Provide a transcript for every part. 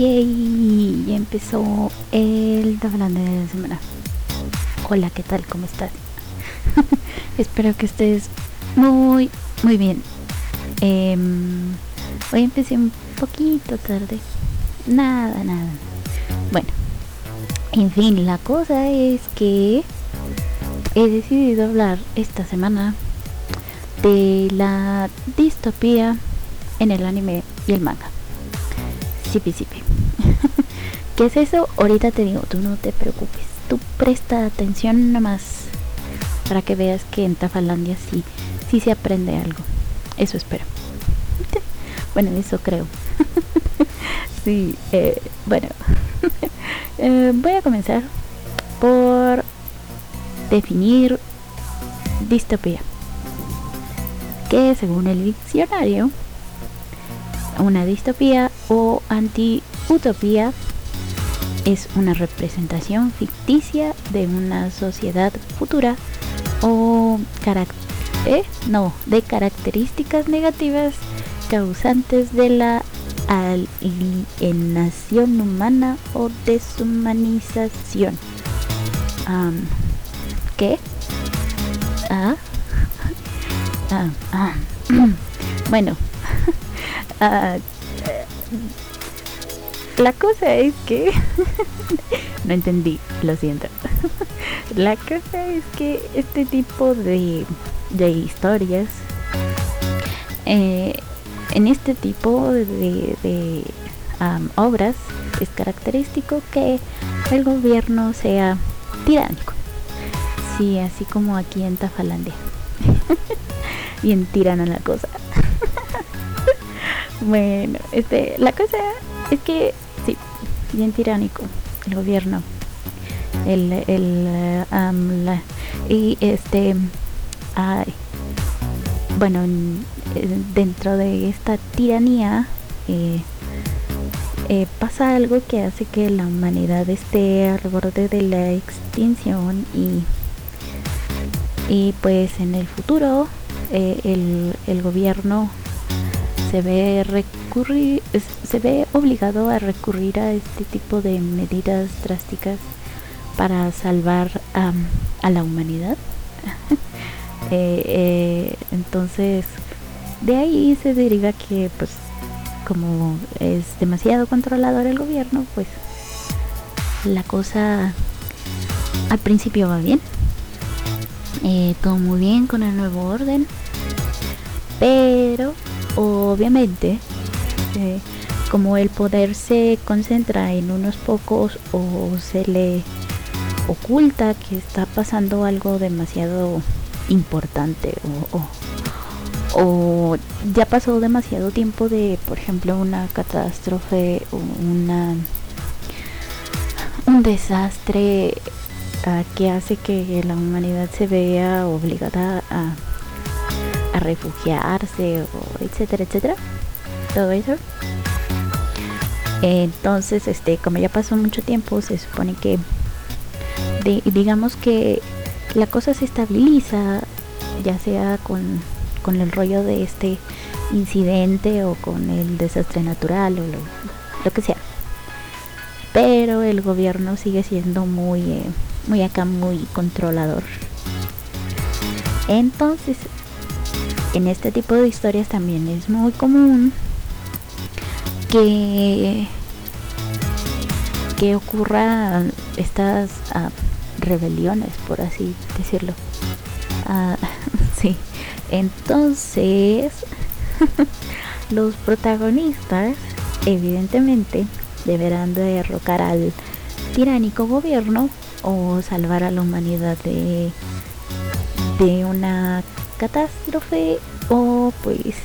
Yay, ya empezó el hablando de la semana. Hola, ¿qué tal? ¿Cómo estás? Espero que estés muy, muy bien. Em, hoy empecé un poquito tarde. Nada, nada. Bueno, en fin, la cosa es que he decidido hablar esta semana de la distopía en el anime y el manga. Sipi, sipi. ¿Qué es eso? Ahorita te digo, tú no te preocupes. Tú presta atención nomás para que veas que en Tafalandia sí, sí se aprende algo. Eso espero. bueno, eso creo. sí, eh, bueno. Eh, voy a comenzar por definir distopía. Que según el diccionario una distopía o anti-utopía es una representación ficticia de una sociedad futura o ¿eh? no, de características negativas causantes de la alienación humana o deshumanización. ¿Qué? Ah, ah, ah. bueno, Ah, la cosa es que no entendí, lo siento. la cosa es que este tipo de, de historias, eh, en este tipo de, obras, es característico que el gobierno sea tiránico. Sí, así como aquí en Tafalandia. Bien tirana la cosa. Bueno, este, la cosa es que bien tiránico el gobierno. El, el, y este, ay, bueno, dentro de esta tiranía eh, eh, pasa algo que hace que la humanidad esté al borde de la extinción y, y pues en el futuro el, el gobierno se ve recurrir, se ve obligado a recurrir a este tipo de medidas drásticas para salvar a la humanidad. Eh, eh, entonces, de ahí se deriva que, pues, como es demasiado controlador el gobierno, pues la cosa al principio va bien. Eh, todo muy bien con el nuevo orden. Pero obviamente, eh, como el poder se concentra en unos pocos o se le oculta que está pasando algo demasiado importante o, ya pasó demasiado tiempo de, por ejemplo, una catástrofe una un desastre ah, que hace que la humanidad se vea obligada a a refugiarse, o etcétera, etcétera. Todo eso. Entonces, este, como ya pasó mucho tiempo, se supone que digamos que la cosa se estabiliza, ya sea con, con el rollo de este incidente o con el desastre natural o lo, que sea. Pero el gobierno sigue siendo muy, eh, muy acá, muy controlador. Entonces, en este tipo de historias también es muy común que que ocurra estas ah, rebeliones por así decirlo. Uh, sí. Entonces los protagonistas evidentemente deberán derrocar al tiránico gobierno o salvar a la humanidad de de una catástrofe o pues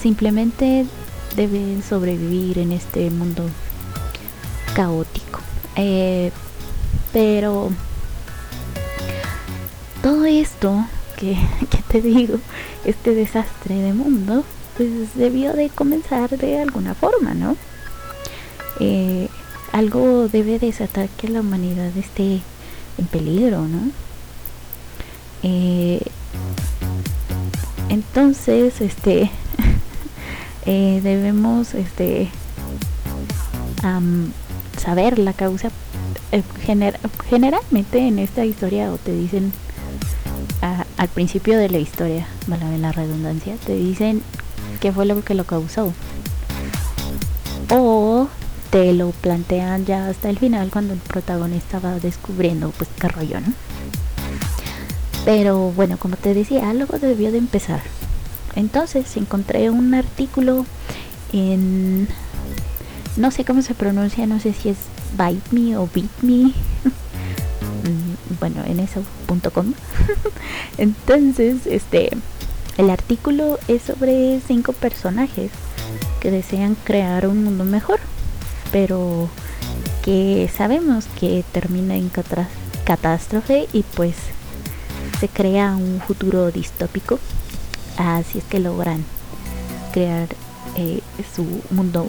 simplemente deben sobrevivir en este mundo caótico. Eh, pero todo esto que, te digo, este desastre de mundo, pues debió de comenzar de alguna forma, ¿no? Eh, algo debe desatar que la humanidad esté en peligro, ¿no? Eh, entonces, este, eh, debemos, este, saber la causa. Eh, generalmente en esta historia o te dicen al principio de la historia, vale la redundancia, te dicen qué fue lo que lo causó. O te lo plantean ya hasta el final cuando el protagonista va descubriendo pues qué rollo, ¿no? Pero bueno, como te decía, algo debió de empezar. Entonces encontré un artículo en no sé cómo se pronuncia, no sé si es Bite Me o Beat Me. Mm, bueno, en eso.com. Entonces, este el artículo es sobre cinco personajes que desean crear un mundo mejor, pero que sabemos que termina en catástrofe y pues se crea un futuro distópico. Así es que logran crear eh, su mundo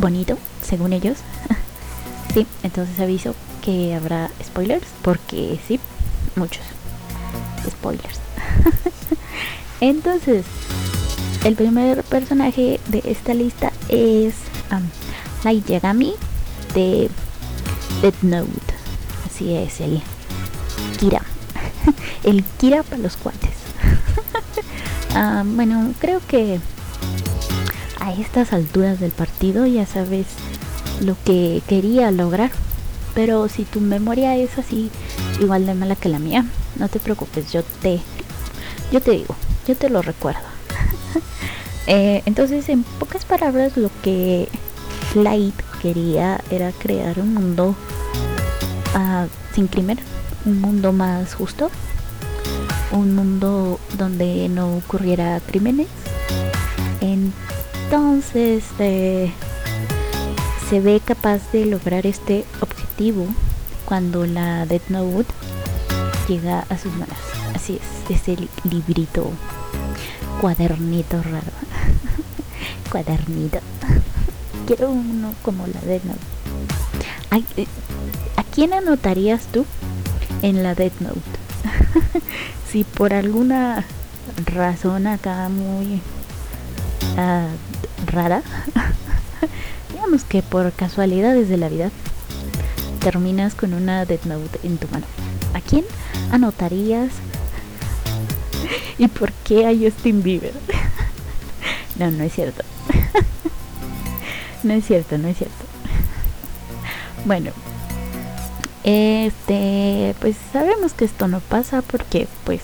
bonito, según ellos. sí, entonces aviso que habrá spoilers, porque sí, muchos spoilers. entonces, el primer personaje de esta lista es um, Light Yagami de Death Note. Así es, el Kira. el Kira para los cuates. Ah, bueno, creo que a estas alturas del partido ya sabes lo que quería lograr. Pero si tu memoria es así igual de mala que la mía, no te preocupes, yo te yo te digo, yo te lo recuerdo. Eh, entonces, en pocas palabras, lo que Light quería era crear un mundo uh, sin crimen, un mundo más justo, un mundo donde no ocurriera crímenes. Entonces eh, se ve capaz de lograr este objetivo cuando la Death Note llega a sus manos. Así es, ese librito, cuadernito raro. cuadernito. Quiero uno como la Death Note. Eh, ¿A quién anotarías tú en la Death Note? si por alguna razón acá muy uh, rara, digamos que por casualidades de la vida, terminas con una Death Note en tu mano. ¿A quién anotarías? ¿Y por qué a Justin Bieber? no, no es cierto. no es cierto, no es cierto. Bueno, este, pues sabemos que esto no pasa porque pues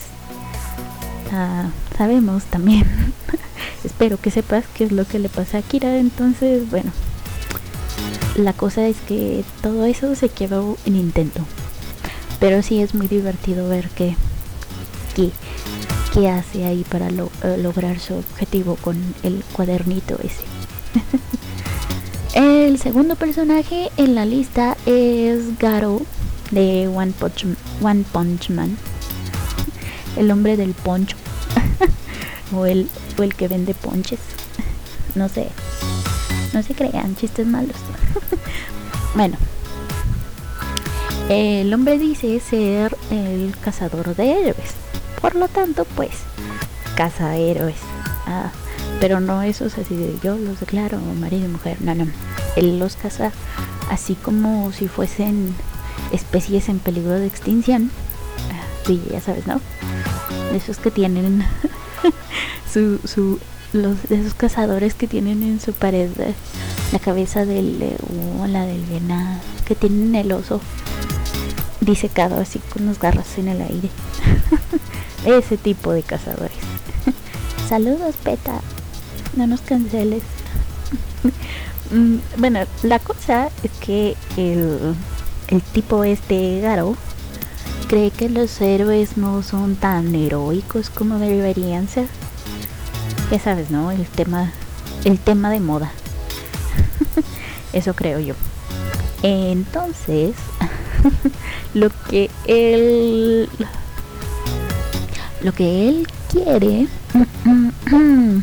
uh, sabemos también. Espero que sepas qué es lo que le pasa a Kira. Entonces, bueno, la cosa es que todo eso se quedó en intento. Pero sí es muy divertido ver que, que, hace ahí para eh, lograr su objetivo con el cuadernito ese. El segundo personaje en la lista es Garo de One Punch, One Punch Man. El hombre del poncho. o, el, o el que vende ponches. No sé. No se crean chistes malos. bueno. El hombre dice ser el cazador de héroes. Por lo tanto, pues, caza héroes. Ah, pero no esos así de yo los declaro marido y mujer. No, no. Él los caza así como si fuesen especies en peligro de extinción. Ah, sí, ya sabes, ¿no? Esos que tienen su, su, los, esos cazadores que tienen en su pared la cabeza del león, la del venado, que tienen el oso disecado así con las garras en el aire. Ese tipo de cazadores. Saludos, Peta no nos canceles. Mm, bueno, la cosa es que el, el tipo este Garo cree que los héroes no son tan heroicos como deberían ser. Ya sabes, ¿no? El tema, el tema de moda. Eso creo yo. Entonces, lo que él lo que él quiere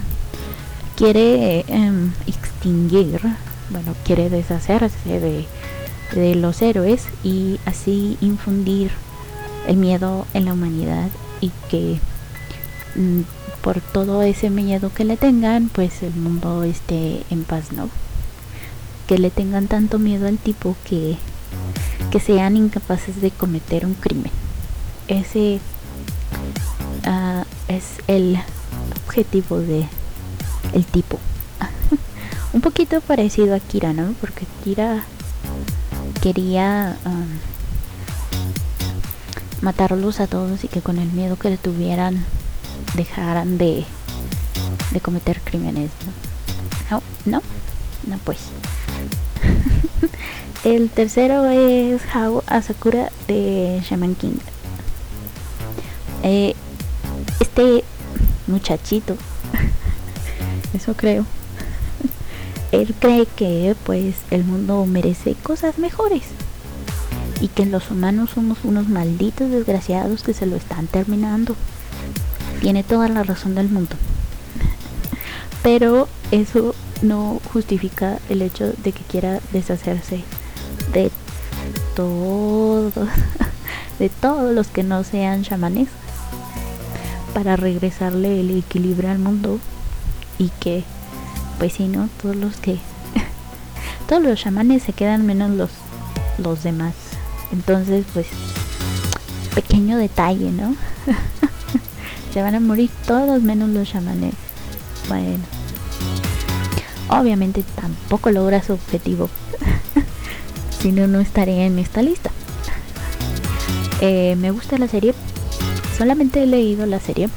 quiere em, extinguir, bueno, quiere deshacerse de, de los héroes y así infundir el miedo en la humanidad y que mm, por todo ese miedo que le tengan, pues el mundo esté en paz, ¿no? que le tengan tanto miedo al tipo que, que sean incapaces de cometer un crimen. Ese uh, es el objetivo de el tipo. un poquito parecido a Kira, ¿no? Porque Kira quería um, matarlos a todos y que con el miedo que le tuvieran dejaran de, de cometer crímenes. ¿no? No, no, pues. el tercero es Hao Asakura de Shaman King. Eh, este muchachito, eso creo, él cree que pues el mundo merece cosas mejores y que los humanos somos unos malditos desgraciados que se lo están terminando. Tiene toda la razón del mundo. Pero eso no justifica el hecho de que quiera deshacerse de todos, de todos los que no sean chamanes para regresarle el equilibrio al mundo y que pues si no todos los que todos los chamanes se quedan menos los los demás. Entonces pues pequeño detalle no se van a morir todos menos los chamanes. Bueno obviamente tampoco logra su objetivo. Si no no estaría en esta lista. Eh, me gusta la serie. Solamente he leído la serie.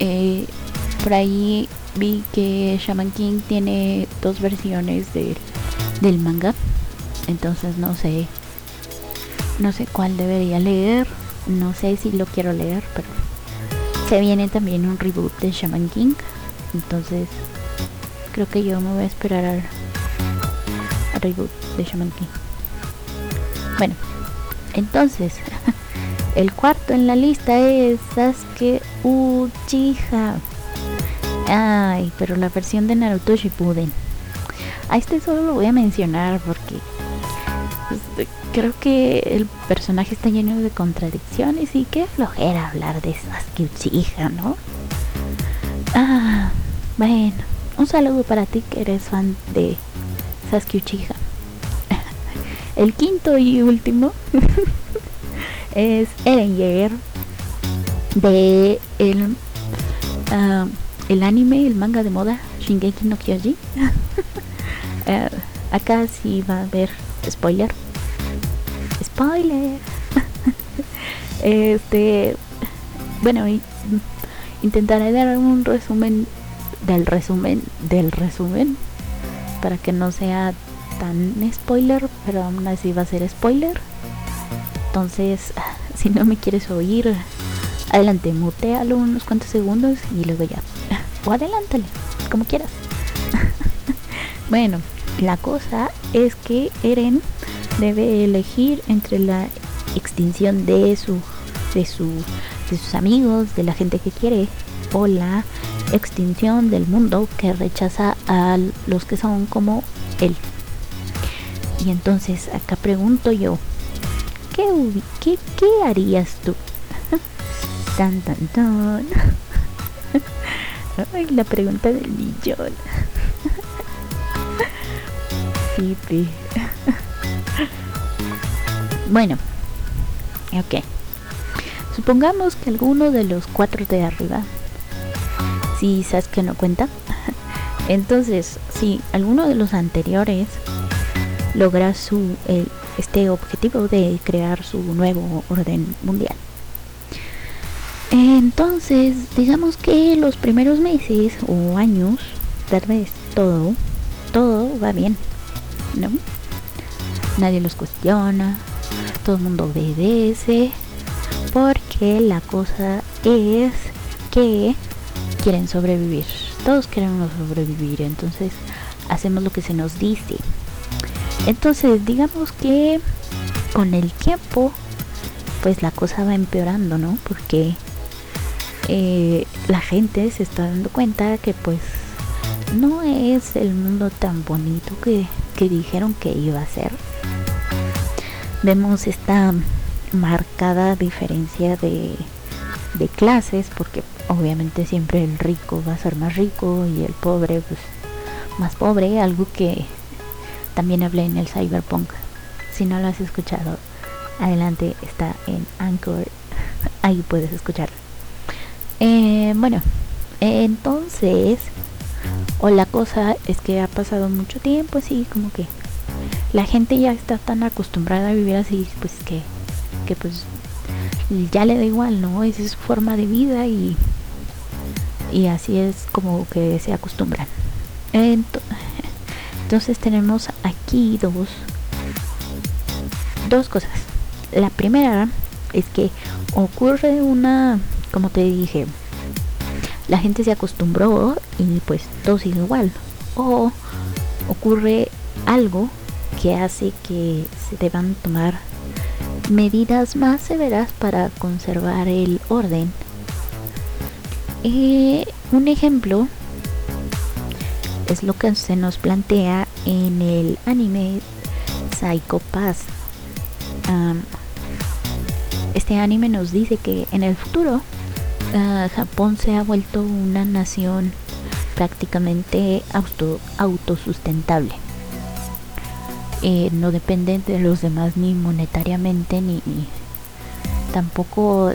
Eh, por ahí vi que Shaman King tiene dos versiones del manga. Entonces no sé no sé cuál debería leer. No sé si lo quiero leer pero se viene también un reboot de Shaman King. Entonces creo que yo me voy a esperar al, reboot de Shaman King. Bueno entonces el cuarto en la lista es Sasuke Uchiha ay pero la versión de Naruto Shippuden a este solo lo voy a mencionar porque pues, creo que el personaje está lleno de contradicciones y qué flojera hablar de Sasuke Uchiha, ¿no? Ah, bueno, un saludo para ti que eres fan de Sasuke Uchiha. El quinto y último es Eren de el, uh, el anime, el manga de moda Shingeki no Kyoji. uh, acá sí va a haber spoiler spoiler. este, bueno, intentaré dar un resumen del resumen del resumen para que no sea tan spoiler, pero aún así va a ser spoiler. Entonces, si no me quieres oír, adelante, mutealo unos cuantos segundos y luego ya. O adelántale, como quieras. bueno, la cosa es que Eren debe elegir entre la extinción de su de su de sus amigos, de la gente que quiere o la extinción del mundo que rechaza a los que son como él. Y entonces acá pregunto yo, ¿qué, qué, qué harías tú? tan tan tan. Ay, la pregunta del millón. sí, bueno, ok. Supongamos que alguno de los cuatro de arriba, si sabes que no cuenta, entonces si alguno de los anteriores logra su este objetivo de crear su nuevo orden mundial. Entonces, digamos que los primeros meses o años, tal vez todo, todo va bien, ¿no? Nadie los cuestiona, todo el mundo obedece porque la cosa es que quieren sobrevivir. Todos queremos sobrevivir entonces hacemos lo que se nos dice. Entonces digamos que con el tiempo pues la cosa va empeorando no porque eh, la gente se está dando cuenta que pues no es el mundo tan bonito que, que dijeron que iba a ser vemos esta marcada diferencia de, clases porque obviamente siempre el rico va a ser más rico y el pobre pues más pobre algo que también hablé en el Cyberpunk. Si no lo has escuchado, adelante está en Anchor. Ahí puedes escucharlo. Eh, bueno, entonces, o la cosa es que ha pasado mucho tiempo, así como que la gente ya está tan acostumbrada a vivir así, pues que, que pues ya le da igual, ¿no? Esa es su forma de vida y, y así es como que se acostumbran. Entonces tenemos aquí dos, dos cosas. La primera es que ocurre una, como te dije, la gente se acostumbró y pues todo sigue igual. O ocurre algo que hace que se deban tomar medidas más severas para conservar el orden. Eh, un ejemplo es lo que se nos plantea en el anime Psycho Pass. este anime nos dice que en el futuro ah, Japón se ha vuelto una nación prácticamente auto, autosustentable. Eh, no depende de los demás ni monetariamente ni, tampoco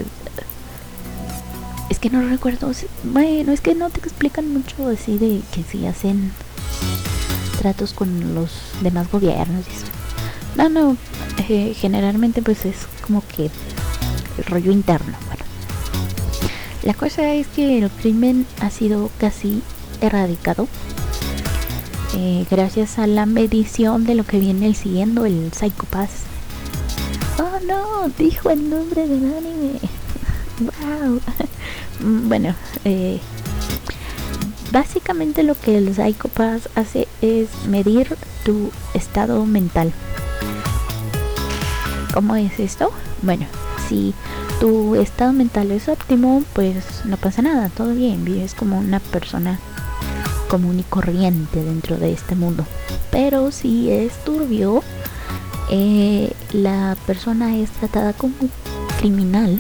es que no recuerdo bueno es que no te explican mucho así de que si hacen tratos con los demás gobiernos y no no eh, generalmente pues es como que el rollo interno bueno la cosa es que el crimen ha sido casi erradicado eh, gracias a la medición de lo que viene siguiendo el Psycho Pass. Oh no, dijo el nombre del anime. wow. bueno, eh, básicamente lo que el Psycho Pass hace es medir tu estado mental. ¿Cómo es esto? Bueno, si tu estado mental es óptimo, pues no pasa nada, todo bien, vives como una persona común y corriente dentro de este mundo. Pero si es turbio, eh, la persona es tratada como criminal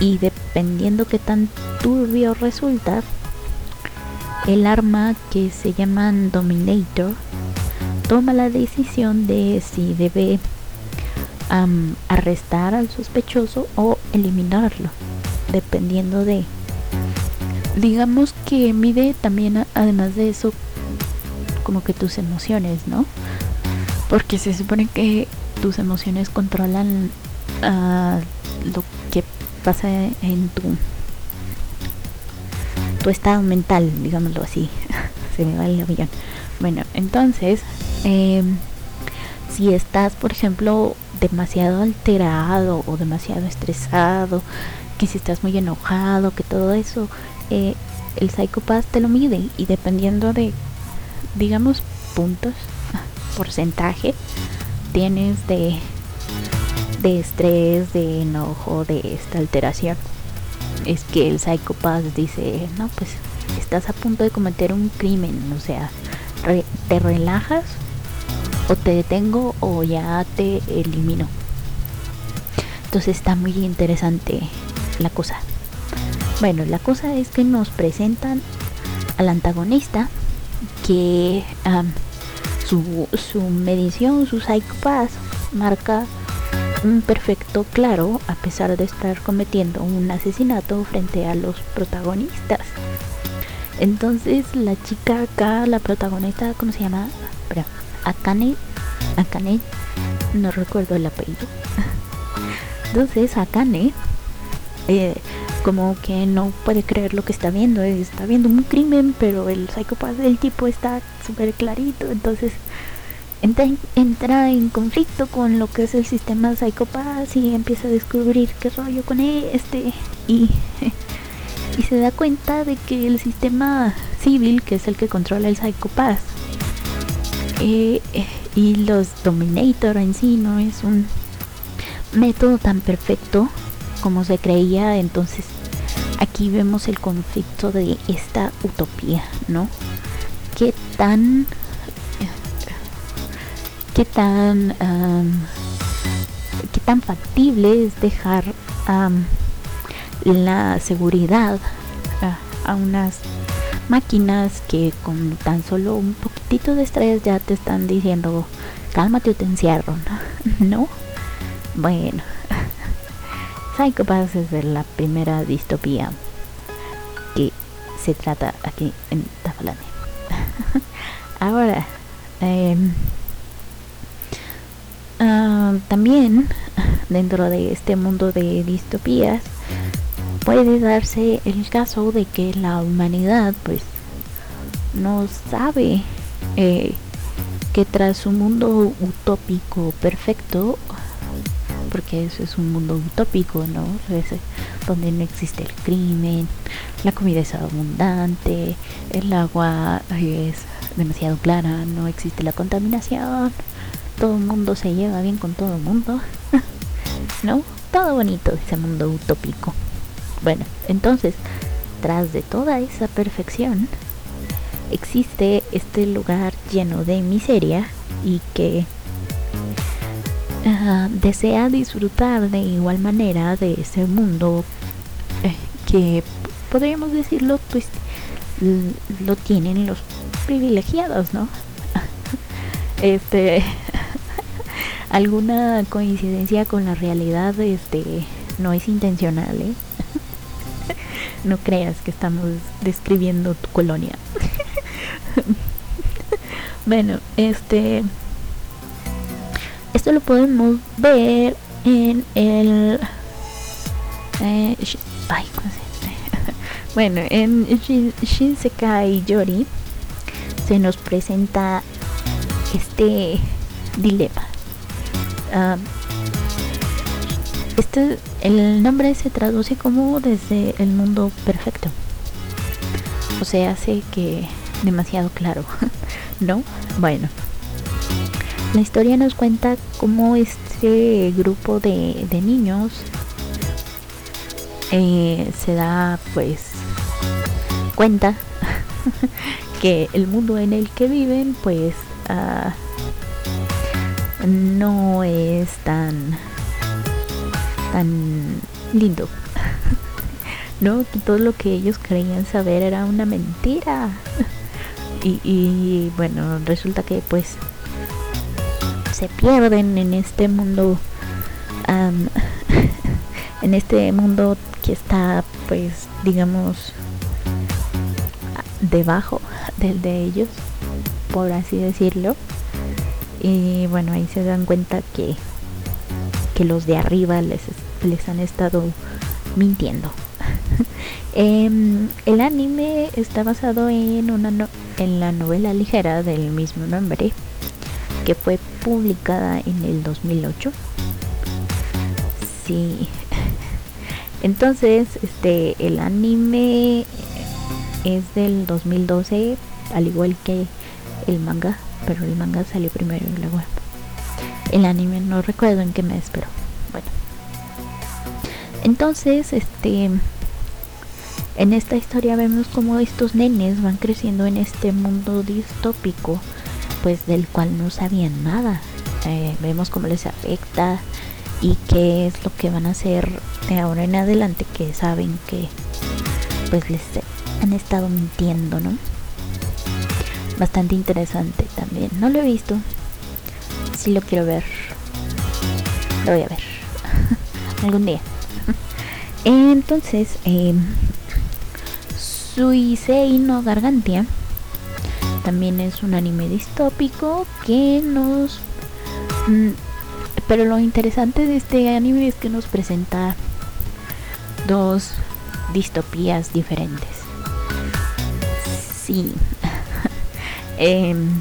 y dependiendo que tan turbio resulta, el arma que se llama Dominator toma la decisión de si debe arrestar al sospechoso o eliminarlo, dependiendo de digamos que mide también además de eso como que tus emociones, ¿no? Porque se supone que tus emociones controlan uh, lo que pasa en tu tu estado mental, digámoslo así. se me va el avión. Bueno, entonces, em, si estás, por ejemplo, demasiado alterado o demasiado estresado, que si estás muy enojado, que todo eso eh, el Psychopath te lo mide y dependiendo de, digamos, puntos, porcentaje, tienes de, de estrés, de enojo, de esta alteración. Es que el Psychopath dice, no, pues estás a punto de cometer un crimen, o sea, te relajas o te detengo o ya te elimino. Entonces está muy interesante la cosa. Bueno, la cosa es que nos presentan al antagonista que su, su, medición, su psychopath, marca un perfecto claro a pesar de estar cometiendo un asesinato frente a los protagonistas. Entonces la chica acá, la protagonista, ¿cómo se llama? Akane, Akane, no recuerdo el apellido. Entonces Akane eh, como que no puede creer lo que está viendo, está viendo un crimen, pero el psicópata del tipo está súper clarito, entonces entra en, conflicto con lo que es el sistema psicópata y empieza a descubrir qué rollo con este y, y se da cuenta de que el sistema civil, que es el que controla el psicópata, eh, y los Dominator en sí no es un método tan perfecto como se creía entonces aquí vemos el conflicto de esta utopía, ¿no? ¿Qué tan... qué tan... qué tan factible es dejar la seguridad a, unas máquinas que con tan solo un poquitito de estrés ya te están diciendo, cálmate o te encierro, ¿no? Bueno, Psychopaths es de la primera distopía que se trata aquí en Tafalane. Ahora, em, ah, también dentro de este mundo de distopías puede darse el caso de que la humanidad pues no sabe eh, que tras un mundo utópico perfecto porque eso es un mundo utópico, ¿no? donde no existe el crimen, la comida es abundante, el agua es demasiado clara, no existe la contaminación, todo el mundo se lleva bien con todo el mundo, ¿no? Todo bonito ese mundo utópico. Bueno, entonces, tras de toda esa perfección, existe este lugar lleno de miseria y que desea disfrutar de igual manera de ese mundo eh, que podríamos decirlo lo tienen los privilegiados no este alguna coincidencia con la realidad este no es intencional ¿eh? No creas que estamos describiendo tu colonia bueno este esto lo podemos ver en el... Eh, ay, ¿cómo se bueno, en Shinsekai Yori se nos presenta este dilema. este, el nombre se traduce como desde el mundo perfecto. O sea, hace que demasiado claro, ¿no? Bueno, la historia nos cuenta cómo este grupo de, niños eh, se da pues cuenta que el mundo en el que viven pues ah, no es tan tan lindo. No que todo lo que ellos creían saber era una mentira. Y, bueno resulta que pues se pierden en este mundo en este mundo que está pues digamos debajo del de ellos por así decirlo. Y bueno ahí se dan cuenta que que los de arriba les, les han estado mintiendo em, el anime está basado en una en la novela ligera del mismo nombre que fue publicada en el 2008. Sí. Entonces, este el anime es del 2012, al igual que el manga, pero el manga salió primero en la web. El anime no recuerdo en qué mes, pero bueno. Entonces, este en esta historia vemos como estos nenes van creciendo en este mundo distópico pues del cual no sabían nada. Eh, vemos cómo les afecta y qué es lo que van a hacer de ahora en adelante que saben que pues les han estado mintiendo, ¿no? Bastante interesante también. No lo he visto. Si lo quiero ver. Lo voy a ver. Algún día. Entonces, eh, Suisei no Gargantia también es un anime distópico que nos... Mm, pero lo interesante de este anime es que nos presenta dos distopías diferentes. Sí. Em,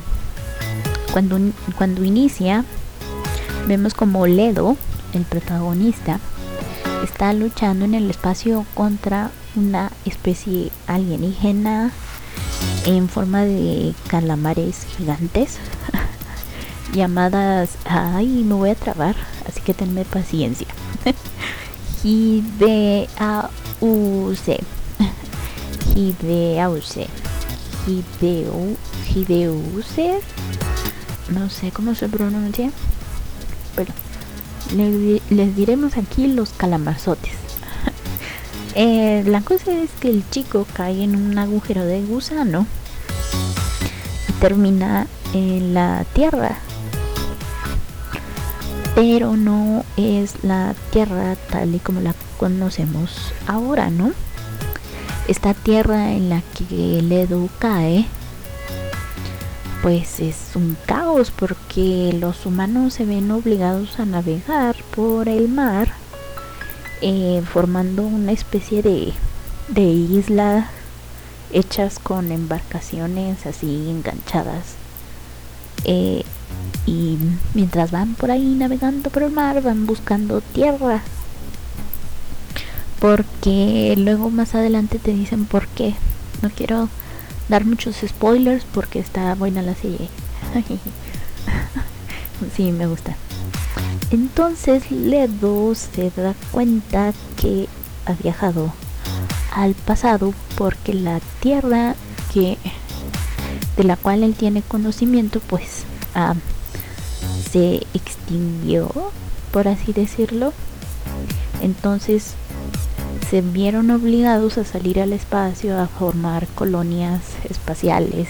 cuando, cuando inicia, vemos como Ledo, el protagonista, está luchando en el espacio contra una especie alienígena en forma de calamares gigantes llamadas ay me voy a trabar así que tenme paciencia Hideause Hideu Hideuse no sé cómo se pronuncia pero les, diremos aquí los calamarzotes Eh, la cosa es que el chico cae en un agujero de gusano y termina en la tierra. Pero no es la tierra tal y como la conocemos ahora, ¿no? Esta tierra en la que Ledo cae pues es un caos porque los humanos se ven obligados a navegar por el mar eh, formando una especie de, de isla hechas con embarcaciones así enganchadas eh, y mientras van por ahí navegando por el mar van buscando tierra porque luego más adelante te dicen por qué. No quiero dar muchos spoilers porque está buena la serie. sí, me gusta. Entonces Ledo se da cuenta que ha viajado al pasado porque la tierra que de la cual él tiene conocimiento pues ah, se extinguió por así decirlo entonces se vieron obligados a salir al espacio a formar colonias espaciales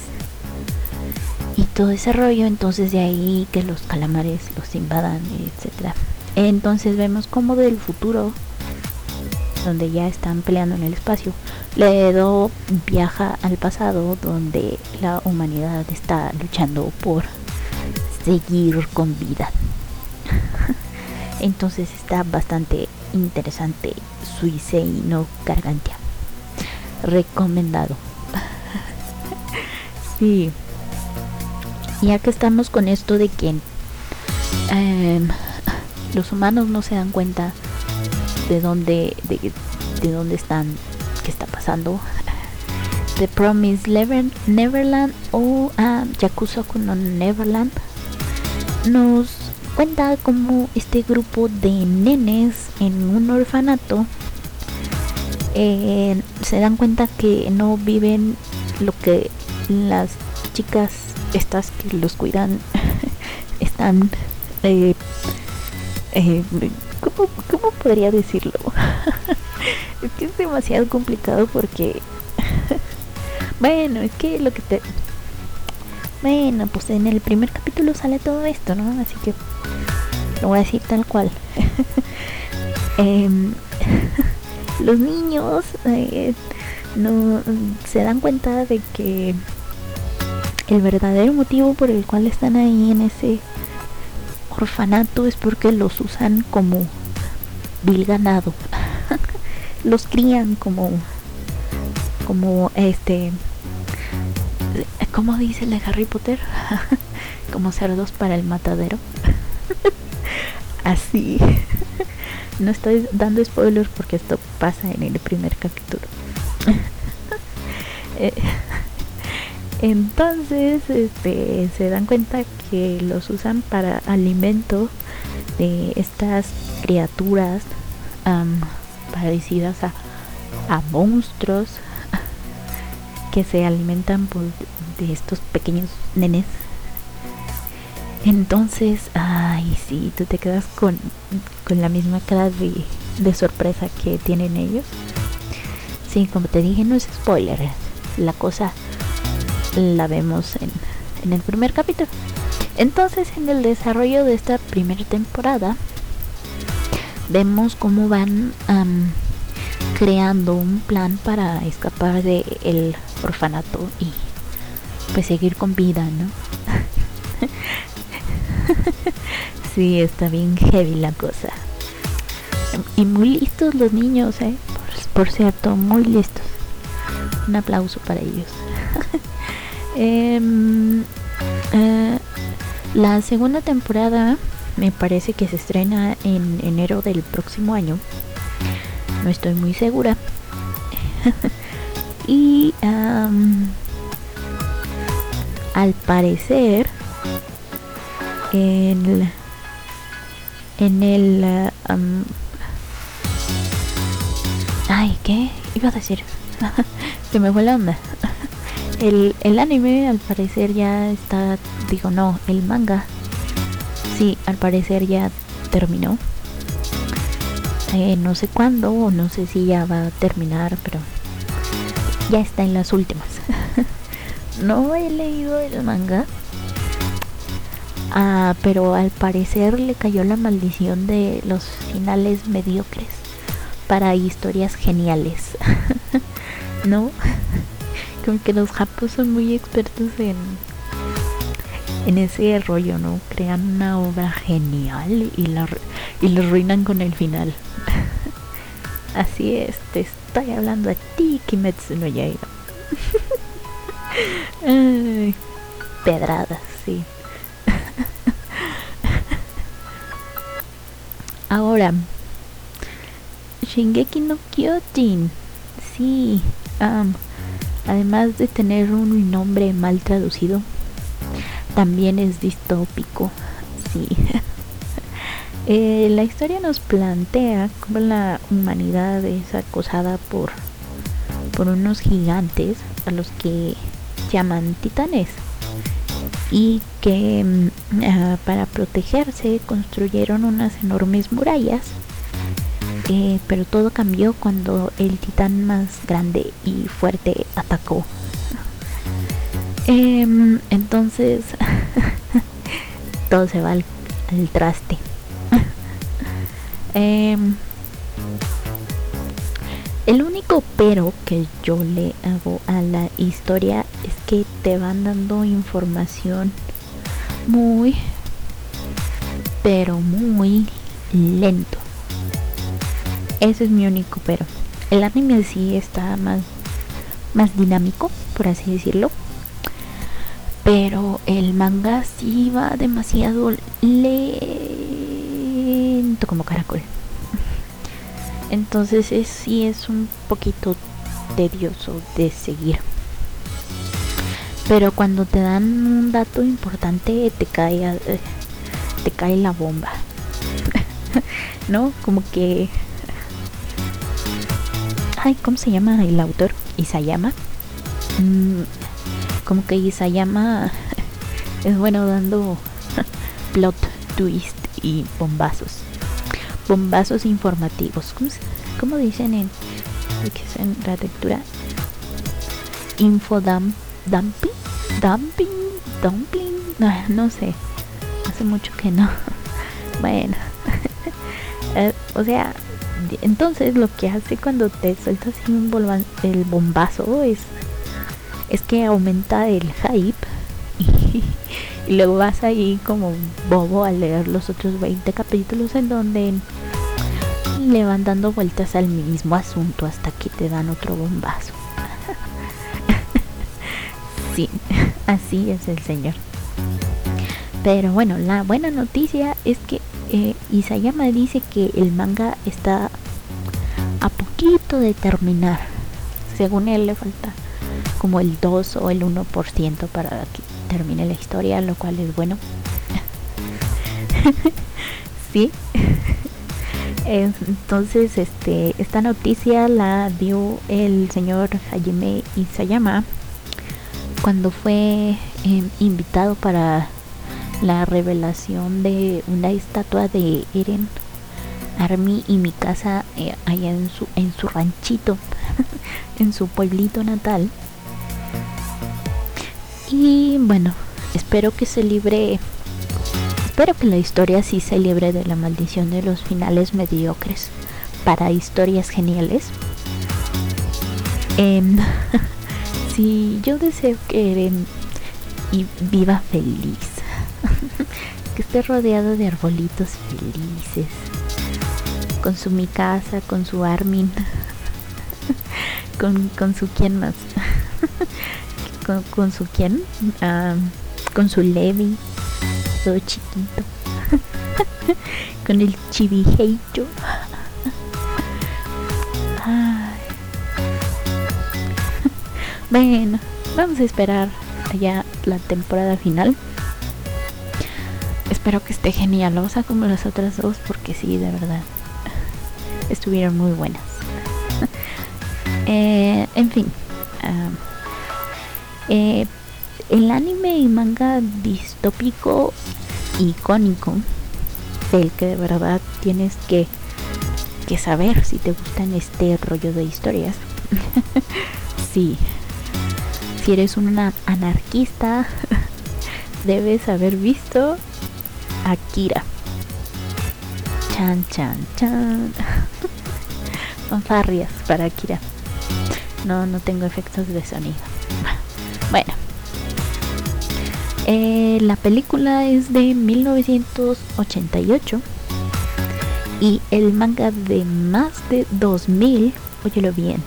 y todo ese rollo, entonces de ahí que los calamares los invadan, etcétera. Entonces vemos como del futuro, donde ya están peleando en el espacio, Ledo viaja al pasado, donde la humanidad está luchando por seguir con vida. Entonces está bastante interesante Suisei no Gargantia. Recomendado. Sí. Ya que estamos con esto de que em, los humanos no se dan cuenta de dónde, de, de dónde están, qué está pasando. The Promise Neverland o uh, Yakuza no Neverland nos cuenta como este grupo de nenes en un orfanato eh, se dan cuenta que no viven lo que las chicas estas que los cuidan están eh, eh, ¿cómo, podría decirlo? es que es demasiado complicado porque bueno, es que lo que te bueno, pues en el primer capítulo sale todo esto, ¿no? Así que lo voy a decir tal cual. eh, los niños eh, no se dan cuenta de que el verdadero motivo por el cual están ahí en ese orfanato es porque los usan como vil ganado. los crían como como este ¿cómo dice de Harry Potter? como cerdos para el matadero. Así. No estoy dando spoilers porque esto pasa en el primer capítulo. Entonces, este, se dan cuenta que los usan para alimento de estas criaturas parecidas a, a monstruos que se alimentan de estos pequeños nenes entonces, ay, sí, tú te quedas con, la misma cara de, sorpresa que tienen ellos. Sí, como te dije, no es spoiler. La cosa la vemos en, el primer capítulo. Entonces, en el desarrollo de esta primera temporada, vemos cómo van creando un plan para escapar del orfanato y pues seguir con vida, ¿no? sí, está bien heavy la cosa. Y muy listos los niños, ¿eh? Por, cierto, muy listos. Un aplauso para ellos. Em, eh, la segunda temporada me parece que se estrena en enero del próximo año. No estoy muy segura. y al parecer en, en el... Um, ay, ¿qué? Iba a decir. Se me fue la onda. El, el anime al parecer ya está... Digo, no, el manga. Sí, al parecer ya terminó. Eh, no sé cuándo o no sé si ya va a terminar, pero ya está en las últimas. no he leído el manga. Ah, pero al parecer le cayó la maldición de los finales mediocres para historias geniales. ¿No? Que los japos son muy expertos en en ese rollo, ¿no? Crean una obra genial y la y lo arruinan con el final. Así es, te estoy hablando a ti, Kimetsu no Yaiba. pedradas, sí. Ahora, Shingeki no Kyojin. Sí, además de tener un nombre mal traducido, también es distópico. Sí. Eh, la historia nos plantea cómo la humanidad es acosada por, por unos gigantes a los que llaman titanes y que mm, ah, para protegerse construyeron unas enormes murallas eh, pero todo cambió cuando el titán más grande y fuerte atacó em, entonces todo se va al traste Em, el único pero que yo le hago a la historia es que te van dando información muy, pero muy lento. Ese es mi único pero. El anime sí está más, más dinámico, por así decirlo. Pero el manga sí va demasiado lento como caracol. Entonces es, sí es un poquito tedioso de seguir. Pero cuando te dan un dato importante te cae, eh, te cae la bomba. ¿No? Como que... ¿cómo se llama el autor? Isayama. Mm, como que Isayama es bueno dando plot twist y bombazos bombazos informativos. ¿Cómo, dicen en, en la lectura? Infodump, dumping, dumping, dumpling, no, no sé. Hace mucho que no. bueno, eh, o sea, entonces lo que hace cuando te sueltas un el bombazo es es que aumenta el hype y, luego vas ahí como bobo a leer los otros 20 capítulos en donde le van dando vueltas al mismo asunto hasta que te dan otro bombazo. sí, así es el señor. Pero bueno, la buena noticia es que eh, Isayama dice que el manga está a poquito de terminar. Según él le falta como el 2 o el 1% para que termine la historia, lo cual es bueno. sí. Entonces, este, esta noticia la dio el señor Hajime Isayama cuando fue em, invitado para la revelación de una estatua de Eren Armi y mi casa eh, allá en su, en su ranchito, en su pueblito natal. Y bueno, espero que se libre Espero que la historia sí se libre de la maldición de los finales mediocres para historias geniales. Em, si yo deseo que Eren viva feliz, que esté rodeado de arbolitos felices, con su mi casa, con su Armin, con, con su quién más, con, su quién, ah, con su Levi todo chiquito. Con el chivijeito. Bueno, vamos a esperar allá la temporada final. Espero que esté genialosa como las otras dos, porque sí, de verdad, estuvieron muy buenas. eh, en fin, uh, eh, el anime y manga distópico icónico del que de verdad tienes que que saber si te gustan este rollo de historias. sí. Si eres una anarquista, debes haber visto Akira. Chan, chan, chan. Fanfarrias para Akira. No, no tengo efectos de sonido. Bueno. Eh, la película es de 1988 y el manga de más de 2000, óyelo bien,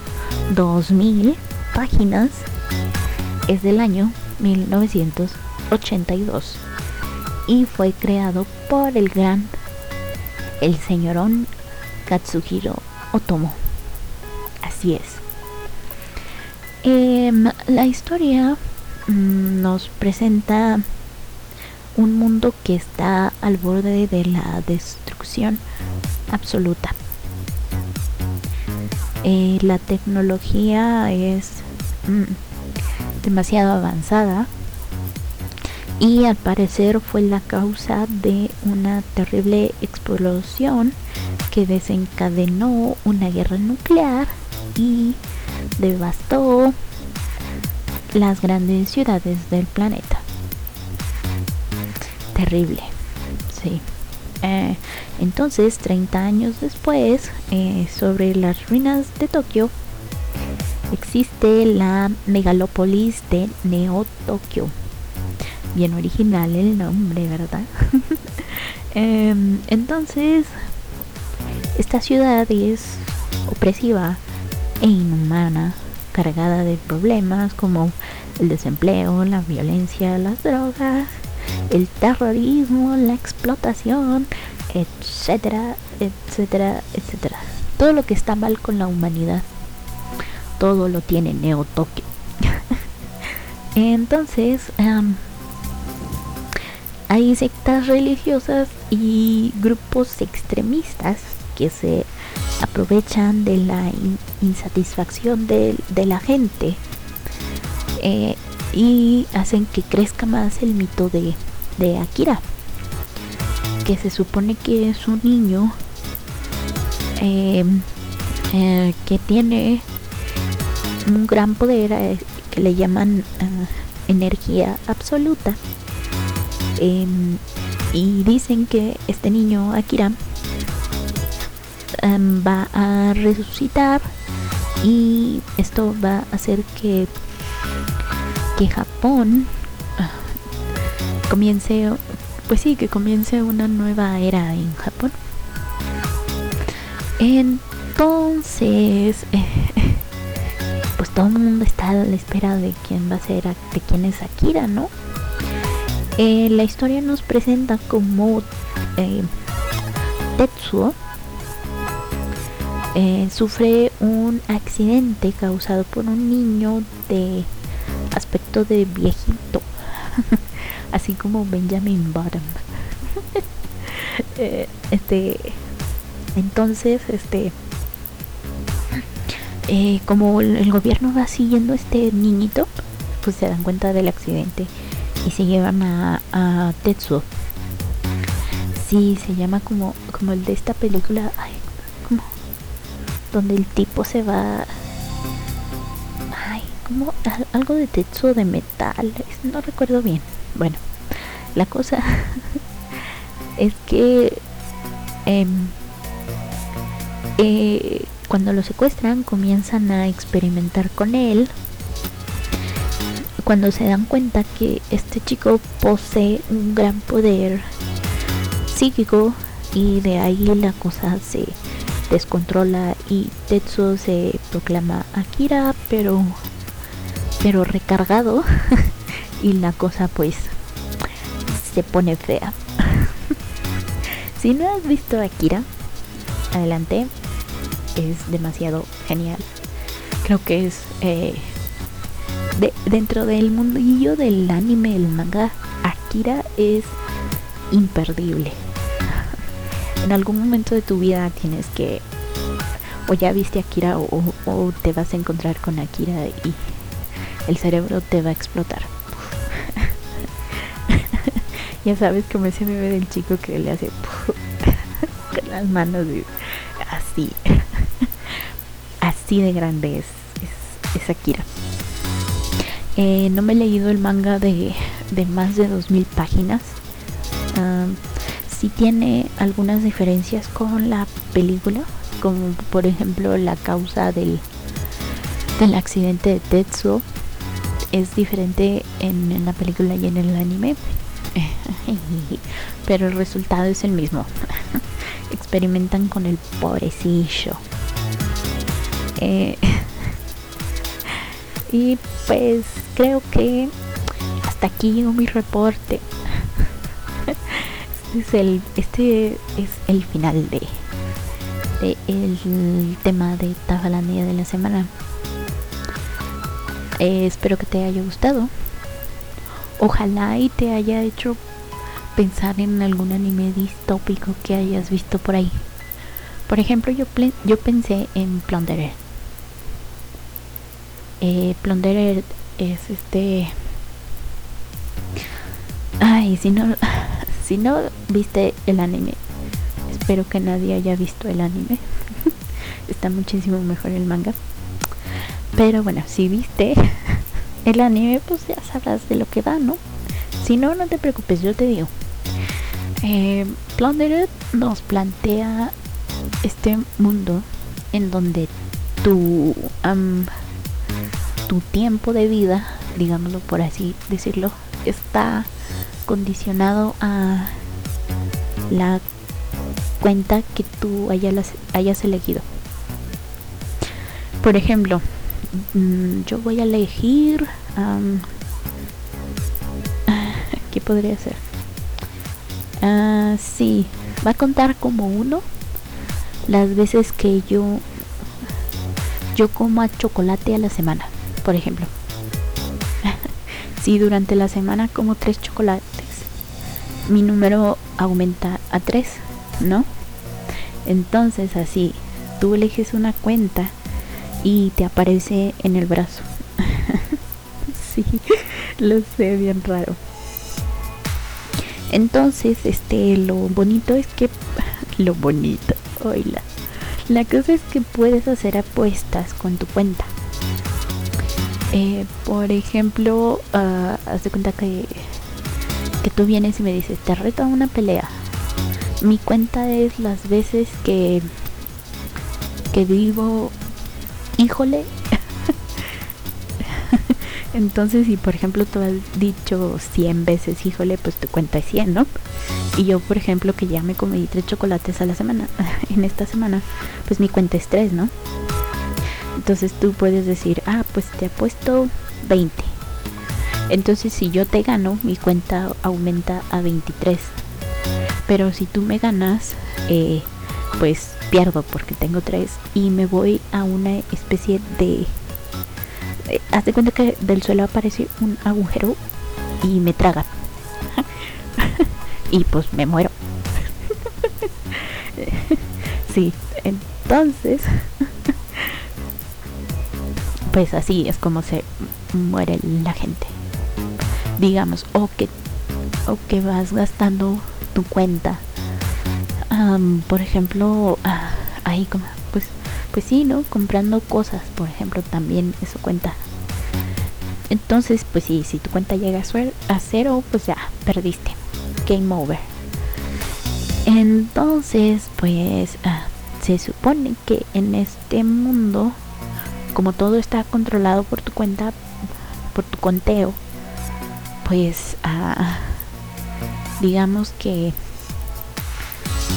2000 páginas es del año 1982 y fue creado por el gran el señorón Katsuhiro Otomo. Así es. Em, la historia mm, nos presenta un mundo que está al borde de la destrucción absoluta. Eh, la tecnología es mm, demasiado avanzada y al parecer fue la causa de una terrible explosión que desencadenó una guerra nuclear y devastó las grandes ciudades del planeta. Terrible, sí. Eh, entonces, 30 años después, eh, sobre las ruinas de Tokio, existe la megalópolis de Neo Tokio. Bien original el nombre, ¿verdad? Em, entonces, esta ciudad es opresiva e inhumana, cargada de problemas como el desempleo, la violencia, las drogas, el terrorismo, la explotación, etcétera, etcétera, etcétera. Todo lo que está mal con la humanidad, todo lo tiene Neo Tokio. Entonces, hay sectas religiosas y grupos extremistas que se aprovechan de la insatisfacción de, la gente eh, y hacen que crezca más el mito de, Akira que se supone que es un niño eh, eh, que tiene un gran poder que le llaman energía absoluta em, y dicen que este niño Akira em, va a resucitar y esto va a hacer que que Japón ah, comience pues sí, que comience una nueva era en Japón. Entonces, pues todo el mundo está a la espera de quién va a ser, de quién es Akira, ¿no? Eh, la historia nos presenta como eh, Tetsuo eh, sufre un accidente causado por un niño de aspecto de viejito así como Benjamin Bottom. Eh, este, entonces, este, como el gobierno va siguiendo a este niñito, pues se dan cuenta del accidente y se llevan a, a Tetsuo. Sí, se llama como, como el de esta película, ay, como, donde el tipo se va, ay, como algo de Tetsuo de metal, no recuerdo bien. Bueno, la cosa es que em, eh, cuando lo secuestran comienzan a experimentar con él. Cuando se dan cuenta que este chico posee un gran poder psíquico y de ahí la cosa se descontrola y Tetsuo se proclama Akira pero pero recargado y la cosa pues se pone fea. si no has visto Akira, adelante, es demasiado genial. Creo que es eh, dentro del mundillo del anime, el manga, Akira es imperdible. en algún momento de tu vida tienes que o ya viste Akira o te vas a encontrar con Akira y el cerebro te va a explotar. Ya sabes como ese bebé del chico que le hace con las manos y así. así de grande es, es, Akira. Eh, no me he leído el manga de, de más de 2000 páginas. Si tiene algunas diferencias con la película, como por ejemplo la causa del, del accidente de Tetsuo es diferente en, en la película y en el anime. Pero el resultado es el mismo. Experimentan con el pobrecillo. Eh, y pues creo que hasta aquí llegó mi reporte. Este es el, este es el final de, el tema de Tafalandia de la semana. Eh, espero que te haya gustado. Ojalá y te haya hecho pensar en algún anime distópico que hayas visto por ahí. Por ejemplo, yo, yo pensé en Plunderer. Eh, Plunderer es este... Ay, si no, si no viste el anime, espero que nadie haya visto el anime. Está muchísimo mejor el manga. Pero bueno, si viste el anime, pues ya sabrás de lo que va, ¿no? Si no, no te preocupes, yo te digo. Eh, Plundered nos plantea este mundo en donde tu, tu tiempo de vida, digámoslo por así decirlo, está condicionado a la cuenta que tú hayas, hayas elegido. Por ejemplo, Mm, yo voy a elegir ¿qué podría ser? Ah, sí, va a contar como uno las veces que yo yo coma chocolate a la semana, por ejemplo. si durante la semana como tres chocolates, mi número aumenta a tres, ¿no? Entonces así, tú eliges una cuenta y te aparece en el brazo. sí, lo sé, bien raro. Entonces, este, lo bonito es que, lo bonito, oíla. La cosa es que puedes hacer apuestas con tu cuenta. Eh, por ejemplo, uh, haz de cuenta que, que tú vienes y me dices, te reto a una pelea. Mi cuenta es las veces que, que digo híjole. Entonces, si por ejemplo tú has dicho 100 veces híjole, pues tu cuenta es 100, ¿no? Y yo, por ejemplo, que ya me comí tres chocolates a la semana, en esta semana, pues mi cuenta es 3, ¿no? Entonces tú puedes decir, ah, pues te apuesto 20. Entonces si yo te gano, mi cuenta aumenta a 23. Pero si tú me ganas, eh, pues pierdo porque tengo tres y me voy a una especie de... Eh, haz de cuenta que del suelo aparece un agujero y me traga. y pues me muero. sí, entonces... pues así es como se muere la gente. Digamos, o que, o que vas gastando tu cuenta por ejemplo, ah, ahí como, pues, pues sí, ¿no? Comprando cosas, por ejemplo, también eso cuenta. Entonces, pues sí, si tu cuenta llega a cero, pues ya, perdiste. Game over. Entonces, pues ah, se supone que en este mundo, como todo está controlado por tu cuenta, por tu conteo, pues ah, digamos que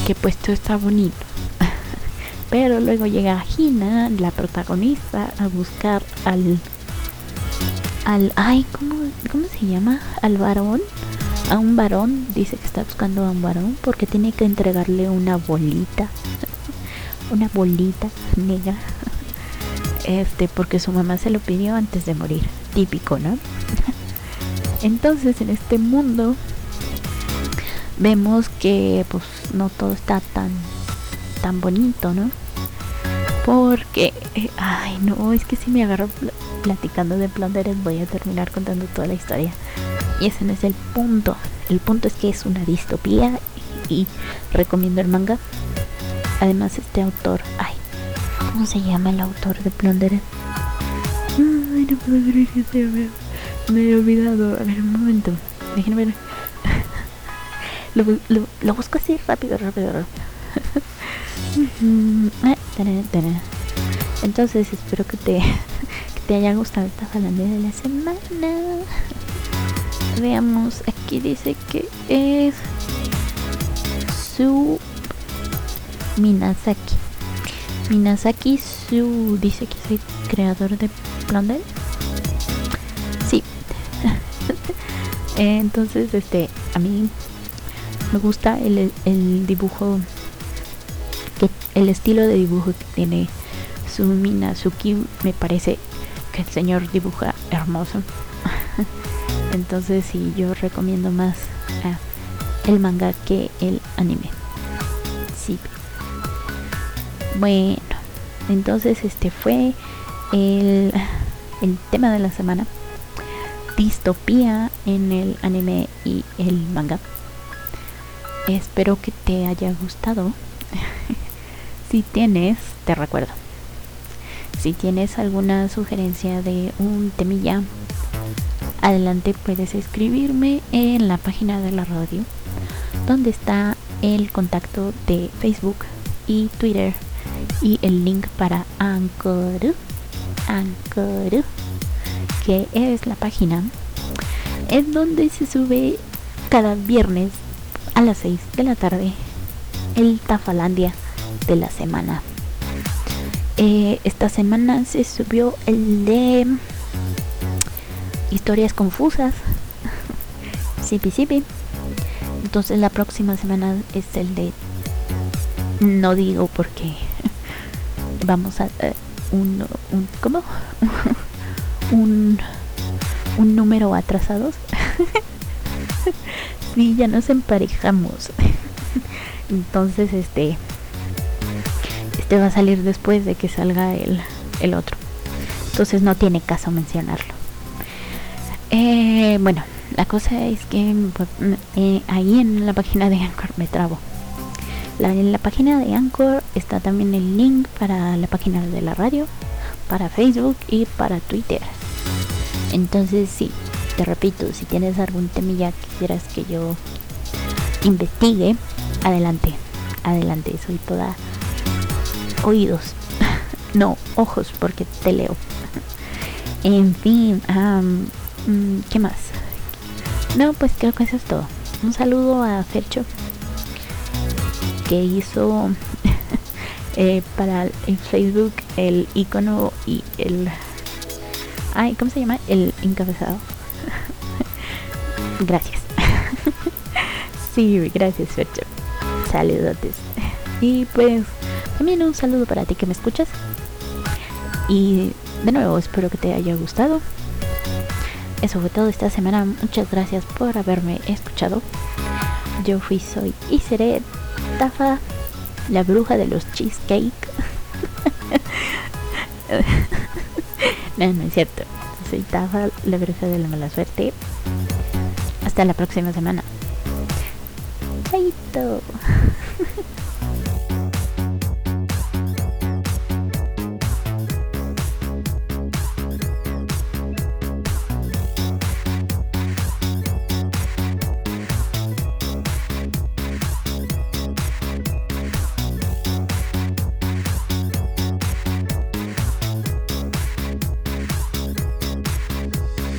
que pues todo está bonito. Pero luego llega Gina, la protagonista, a buscar al al ay, ¿cómo, ¿cómo se llama? Al varón, a un varón, dice que está buscando a un varón porque tiene que entregarle una bolita. una bolita negra. Este, porque su mamá se lo pidió antes de morir. Típico, ¿no? Entonces, en este mundo vemos que pues no todo está tan tan bonito, ¿no? Porque, eh, ay, no, es que si me agarro platicando de Plundered voy a terminar contando toda la historia. Y ese no es el punto. El punto es que es una distopía y, recomiendo el manga. además este autor, ay, ¿cómo se llama el autor de Plunder? Ay, no puedo creer que se me, me he olvidado. A ver, un momento. Déjenme ver. lo, busco así rápido, rápido, rápido. Ah, Entonces espero que te, que te haya gustado esta falanda de la semana. Veamos, aquí dice que es su Minasaki. Minasaki Su dice que es el creador de Blondel. Sí. Entonces, este, a mí me gusta el, el dibujo, que el estilo de dibujo que tiene su Minazuki. Me parece que el señor dibuja hermoso. Entonces, sí, yo recomiendo más el manga que el anime. Sí. Bueno, entonces este fue el, el tema de la semana. Distopía en el anime y el manga. Espero que te haya gustado. si tienes, te recuerdo. Si tienes alguna sugerencia de un temilla, adelante puedes escribirme en la página de la radio, donde está el contacto de Facebook y Twitter y el link para Anchor, Anchor, que es la página en donde se sube cada viernes a las 6 de la tarde el Tafalandia de la semana. Eh, esta semana se subió el de historias confusas. Sipi sipi. Entonces la próxima semana es el de no digo porque vamos a eh, un, un ¿cómo? un un número atrasados. sí, ya nos emparejamos. Entonces, este este va a salir después de que salga el, el otro. Entonces no tiene caso mencionarlo. Eh, bueno, la cosa es que pues, eh, ahí en la página de Anchor me trabo en la página de Anchor está también el link para la página de la radio, para Facebook y para Twitter. Entonces sí, te repito, si tienes algún temilla que quieras que yo investigue, adelante, adelante, soy toda oídos, no ojos porque te leo. en fin, mm, ¿qué más? No, pues creo que eso es todo. Un saludo a Fercho hizo eh, para el Facebook el icono y el ay cómo se llama el encabezado. Gracias. Sí gracias Fercho. Saludotes. Y pues también un saludo para ti que me escuchas. Y de nuevo espero que te haya gustado. Eso fue todo esta semana. Muchas gracias por haberme escuchado. Yo fui soy y seré Tafa, la bruja de los cheesecake. no, no es cierto. Soy Tafa, la bruja de la mala suerte. Hasta la próxima semana. Chaito.